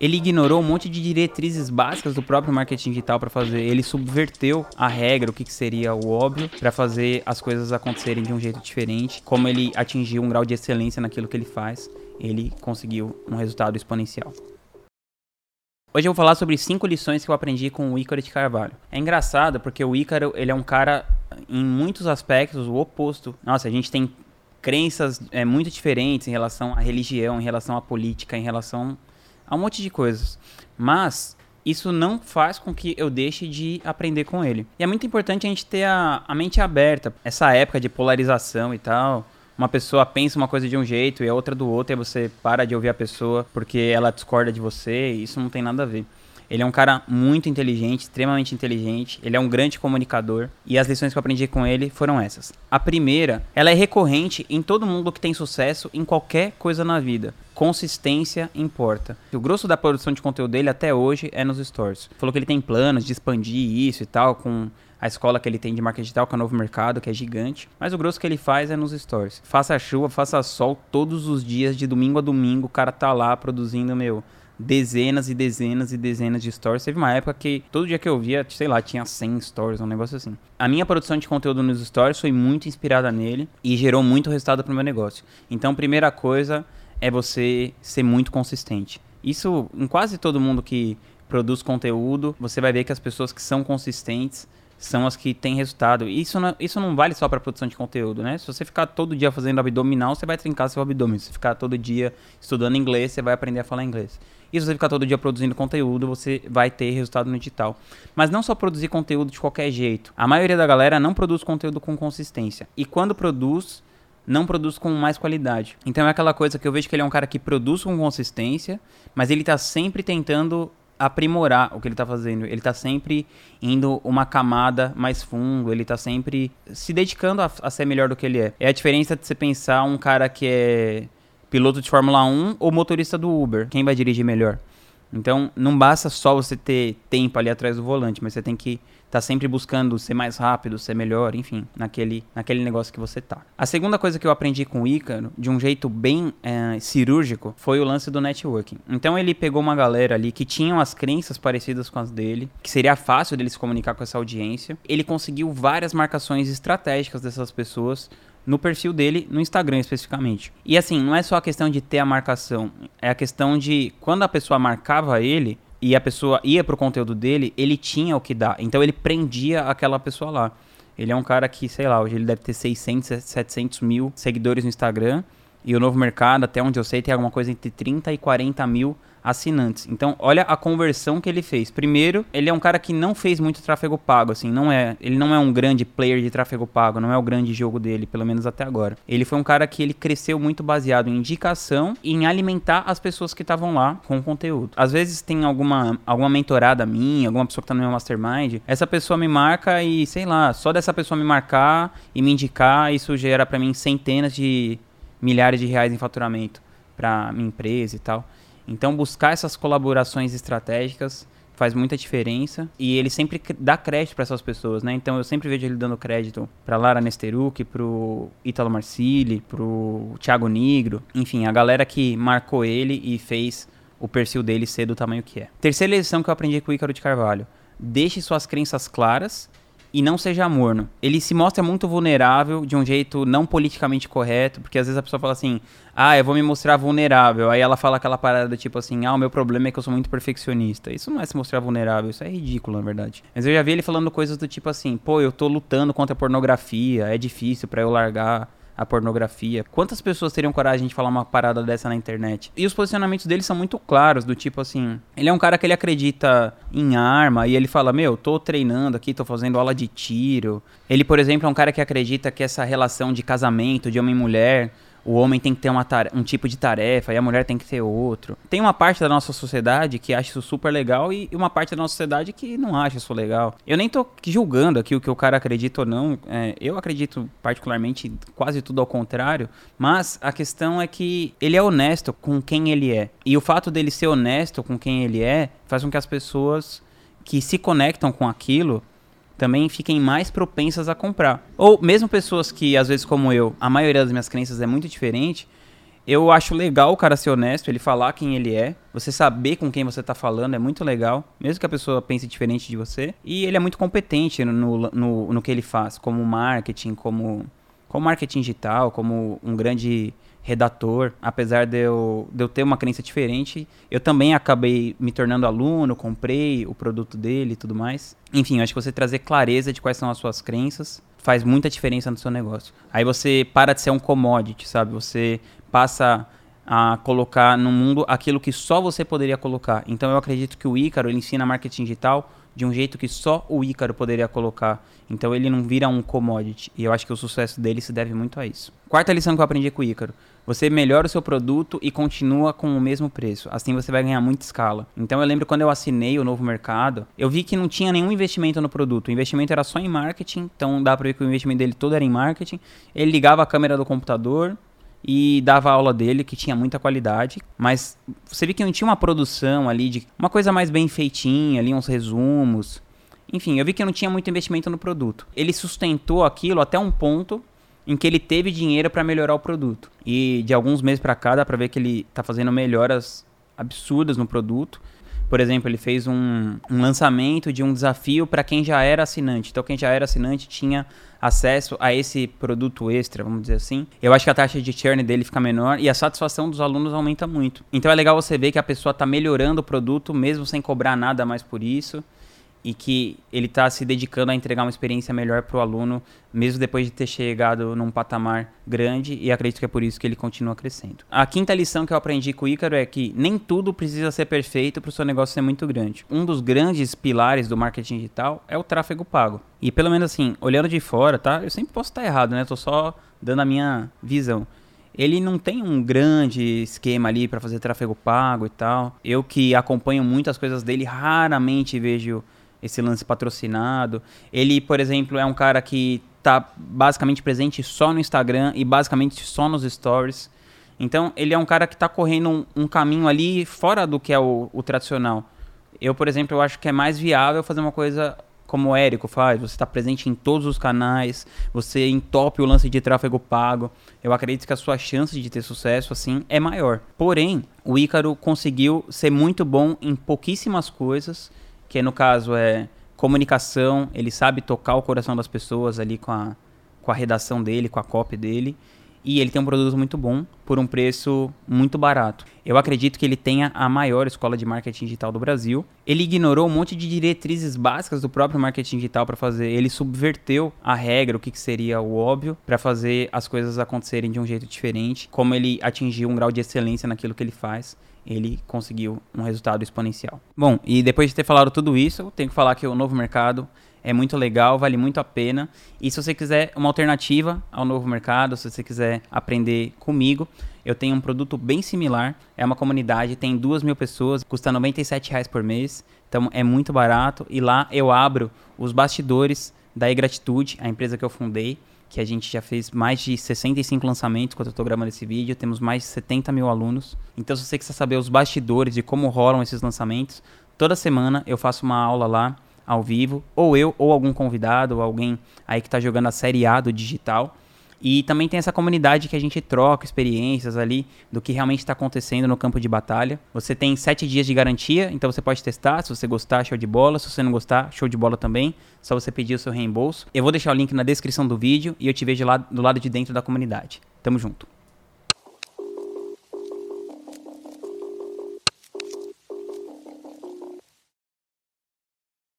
Ele ignorou um monte de diretrizes básicas do próprio marketing digital para fazer. Ele subverteu a regra, o que, que seria o óbvio, para fazer as coisas acontecerem de um jeito diferente. Como ele atingiu um grau de excelência naquilo que ele faz, ele conseguiu um resultado exponencial. Hoje eu vou falar sobre cinco lições que eu aprendi com o Ícaro de Carvalho. É engraçado porque o Ícaro, ele é um cara, em muitos aspectos, o oposto. Nossa, a gente tem crenças é, muito diferentes em relação à religião, em relação à política, em relação a um monte de coisas. Mas isso não faz com que eu deixe de aprender com ele. E é muito importante a gente ter a, a mente aberta. Essa época de polarização e tal. Uma pessoa pensa uma coisa de um jeito e a outra do outro, e você para de ouvir a pessoa porque ela discorda de você. isso não tem nada a ver. Ele é um cara muito inteligente, extremamente inteligente. Ele é um grande comunicador. E as lições que eu aprendi com ele foram essas. A primeira, ela é recorrente em todo mundo que tem sucesso em qualquer coisa na vida. Consistência importa. O grosso da produção de conteúdo dele até hoje é nos stores. Falou que ele tem planos de expandir isso e tal com a escola que ele tem de marketing digital, que é o Novo Mercado, que é gigante. Mas o grosso que ele faz é nos stores. Faça chuva, faça sol, todos os dias, de domingo a domingo, o cara tá lá produzindo, meu, dezenas e dezenas e dezenas de stories. Teve uma época que todo dia que eu via, sei lá, tinha 100 stories, um negócio assim. A minha produção de conteúdo nos stories foi muito inspirada nele e gerou muito resultado para o meu negócio. Então, primeira coisa é você ser muito consistente. Isso em quase todo mundo que produz conteúdo, você vai ver que as pessoas que são consistentes são as que têm resultado. Isso não, isso não vale só para produção de conteúdo, né? Se você ficar todo dia fazendo abdominal, você vai trincar seu abdômen. Se ficar todo dia estudando inglês, você vai aprender a falar inglês. E se você ficar todo dia produzindo conteúdo, você vai ter resultado no digital. Mas não só produzir conteúdo de qualquer jeito. A maioria da galera não produz conteúdo com consistência. E quando produz, não produz com mais qualidade. Então é aquela coisa que eu vejo que ele é um cara que produz com consistência, mas ele está sempre tentando aprimorar o que ele está fazendo. Ele está sempre indo uma camada mais fundo, ele está sempre se dedicando a, a, ser melhor do que ele é. É a diferença de você pensar um cara que é piloto de Fórmula 1 ou motorista do Uber. Quem vai dirigir melhor? Então, não basta só você ter tempo ali atrás do volante, mas você tem que estar tá sempre buscando ser mais rápido, ser melhor, enfim, naquele, naquele negócio que você tá. A segunda coisa que eu aprendi com o Ícaro, de um jeito bem é, cirúrgico, foi o lance do networking. Então, ele pegou uma galera ali que tinham as crenças parecidas com as dele, que seria fácil dele se comunicar com essa audiência. Ele conseguiu várias marcações estratégicas dessas pessoas no perfil dele, no Instagram especificamente. E assim, não é só a questão de ter a marcação, é a questão de quando a pessoa marcava ele e a pessoa ia pro conteúdo dele, ele tinha o que dar. Então ele prendia aquela pessoa lá. Ele é um cara que, sei lá, hoje ele deve ter 600, 700 mil seguidores no Instagram. E o Novo Mercado, até onde eu sei, tem alguma coisa entre 30 e 40 mil assinantes. Então, olha a conversão que ele fez. Primeiro, ele é um cara que não fez muito tráfego pago, assim, não é, ele não é um grande player de tráfego pago, não é o grande jogo dele, pelo menos até agora. Ele foi um cara que ele cresceu muito baseado em indicação e em alimentar as pessoas que estavam lá com conteúdo. Às vezes tem alguma alguma mentorada minha, alguma pessoa que tá no meu mastermind, essa pessoa me marca e, sei lá, só dessa pessoa me marcar e me indicar, isso gera para mim centenas de milhares de reais em faturamento para minha empresa e tal. Então, buscar essas colaborações estratégicas faz muita diferença e ele sempre dá crédito para essas pessoas, né? Então eu sempre vejo ele dando crédito para Lara Nesteruk, pro Italo Marcilli, pro Thiago Negro, enfim, a galera que marcou ele e fez o perfil dele ser do tamanho que é. Terceira lição que eu aprendi com o Ícaro de Carvalho: deixe suas crenças claras e não seja morno. Ele se mostra muito vulnerável de um jeito não politicamente correto, porque às vezes a pessoa fala assim: "Ah, eu vou me mostrar vulnerável". Aí ela fala aquela parada tipo assim: "Ah, o meu problema é que eu sou muito perfeccionista". Isso não é se mostrar vulnerável, isso é ridículo, na verdade. Mas eu já vi ele falando coisas do tipo assim: "Pô, eu tô lutando contra a pornografia, é difícil para eu largar a pornografia. Quantas pessoas teriam coragem de falar uma parada dessa na internet? E os posicionamentos dele são muito claros, do tipo assim, ele é um cara que ele acredita em arma e ele fala: "Meu, tô treinando aqui, tô fazendo aula de tiro". Ele, por exemplo, é um cara que acredita que essa relação de casamento de homem e mulher o homem tem que ter uma um tipo de tarefa e a mulher tem que ter outro. Tem uma parte da nossa sociedade que acha isso super legal e uma parte da nossa sociedade que não acha isso legal. Eu nem tô julgando aqui o que o cara acredita ou não. É, eu acredito particularmente quase tudo ao contrário, mas a questão é que ele é honesto com quem ele é. E o fato dele ser honesto com quem ele é faz com que as pessoas que se conectam com aquilo também fiquem mais propensas a comprar. Ou mesmo pessoas que, às vezes como eu, a maioria das minhas crenças é muito diferente, Eu acho legal o cara ser honesto, ele falar quem ele é, você saber com quem você tá falando é muito legal, mesmo que a pessoa pense diferente de você. E ele é muito competente no, no, no que ele faz, como marketing, como, como marketing digital, como um grande redator, apesar de eu, de eu ter uma crença diferente, eu também acabei me tornando aluno, comprei o produto dele e tudo mais. Enfim, acho que você trazer clareza de quais são as suas crenças faz muita diferença no seu negócio. Aí você para de ser um commodity, sabe? Você passa a colocar no mundo aquilo que só você poderia colocar. Então eu acredito que o Ícaro ele ensina marketing digital de um jeito que só o Ícaro poderia colocar. Então ele não vira um commodity. E eu acho que o sucesso dele se deve muito a isso. Quarta lição que eu aprendi com o Ícaro. Você melhora o seu produto e continua com o mesmo preço. Assim você vai ganhar muita escala. Então eu lembro quando eu assinei o novo mercado, eu vi que não tinha nenhum investimento no produto. O investimento era só em marketing. Então dá pra ver que o investimento dele todo era em marketing. Ele ligava a câmera do computador, e dava aula dele, que tinha muita qualidade, mas você vê que não tinha uma produção ali de uma coisa mais bem feitinha, ali uns resumos. Enfim, eu vi que não tinha muito investimento no produto. Ele sustentou aquilo até um ponto em que ele teve dinheiro para melhorar o produto. E de alguns meses para cá dá para ver que ele está fazendo melhoras absurdas no produto. Por exemplo, ele fez um, um lançamento de um desafio para quem já era assinante. Então, quem já era assinante tinha acesso a esse produto extra, vamos dizer assim. Eu acho que a taxa de churn dele fica menor e a satisfação dos alunos aumenta muito. Então, é legal você ver que a pessoa está melhorando o produto mesmo sem cobrar nada mais por isso e que ele está se dedicando a entregar uma experiência melhor para o aluno, mesmo depois de ter chegado num patamar grande, e acredito que é por isso que ele continua crescendo. A quinta lição que eu aprendi com o Ícaro é que nem tudo precisa ser perfeito para o seu negócio ser muito grande. Um dos grandes pilares do marketing digital é o tráfego pago. E pelo menos assim, olhando de fora, tá? Eu sempre posso estar errado, né? Tô só dando a minha visão ele não tem um grande esquema ali para fazer tráfego pago e tal. Eu que acompanho muitas coisas dele, raramente vejo esse lance patrocinado. Ele, por exemplo, é um cara que tá basicamente presente só no Instagram e basicamente só nos stories. Então, ele é um cara que está correndo um, um, caminho ali fora do que é o, o, tradicional. Eu, por exemplo, eu acho que é mais viável fazer uma coisa como o Érico faz, você está presente em todos os canais, você entope o lance de tráfego pago. Eu acredito que a sua chance de ter sucesso assim é maior. Porém, o Ícaro conseguiu ser muito bom em pouquíssimas coisas que no caso é comunicação, ele sabe tocar o coração das pessoas ali com a, com a redação dele, com a copy dele. E ele tem um produto muito bom por um preço muito barato. Eu acredito que ele tenha a maior escola de marketing digital do Brasil. Ele ignorou um monte de diretrizes básicas do próprio marketing digital para fazer. Ele subverteu a regra, o que, que seria o óbvio, para fazer as coisas acontecerem de um jeito diferente. Como ele atingiu um grau de excelência naquilo que ele faz ele conseguiu um resultado exponencial. Bom, e depois de ter falado tudo isso, tenho que falar que o novo mercado é muito legal, vale muito a pena. E se você quiser uma alternativa ao novo mercado, se você quiser aprender comigo, eu tenho um produto bem similar. É uma comunidade, tem duas mil pessoas, custa R$ reais por mês. Então é muito barato. E lá eu abro os bastidores da E-Gratitude, a empresa que eu fundei que a gente já fez mais de 65 lançamentos quando eu estou gravando esse vídeo, temos mais de 70 mil alunos. Então, se você quiser saber os bastidores de como rolam esses lançamentos, toda semana eu faço uma aula lá ao vivo, ou eu, ou algum convidado, ou alguém aí que está jogando a série A do digital. E também tem essa comunidade que a gente troca experiências ali do que realmente está acontecendo no campo de batalha. Você tem sete dias de garantia, então você pode testar. Se você gostar, show de bola. Se você não gostar, show de bola também. Só você pedir o seu reembolso. Eu vou deixar o link na descrição do vídeo e eu te vejo lá do lado de dentro da comunidade. Tamo junto.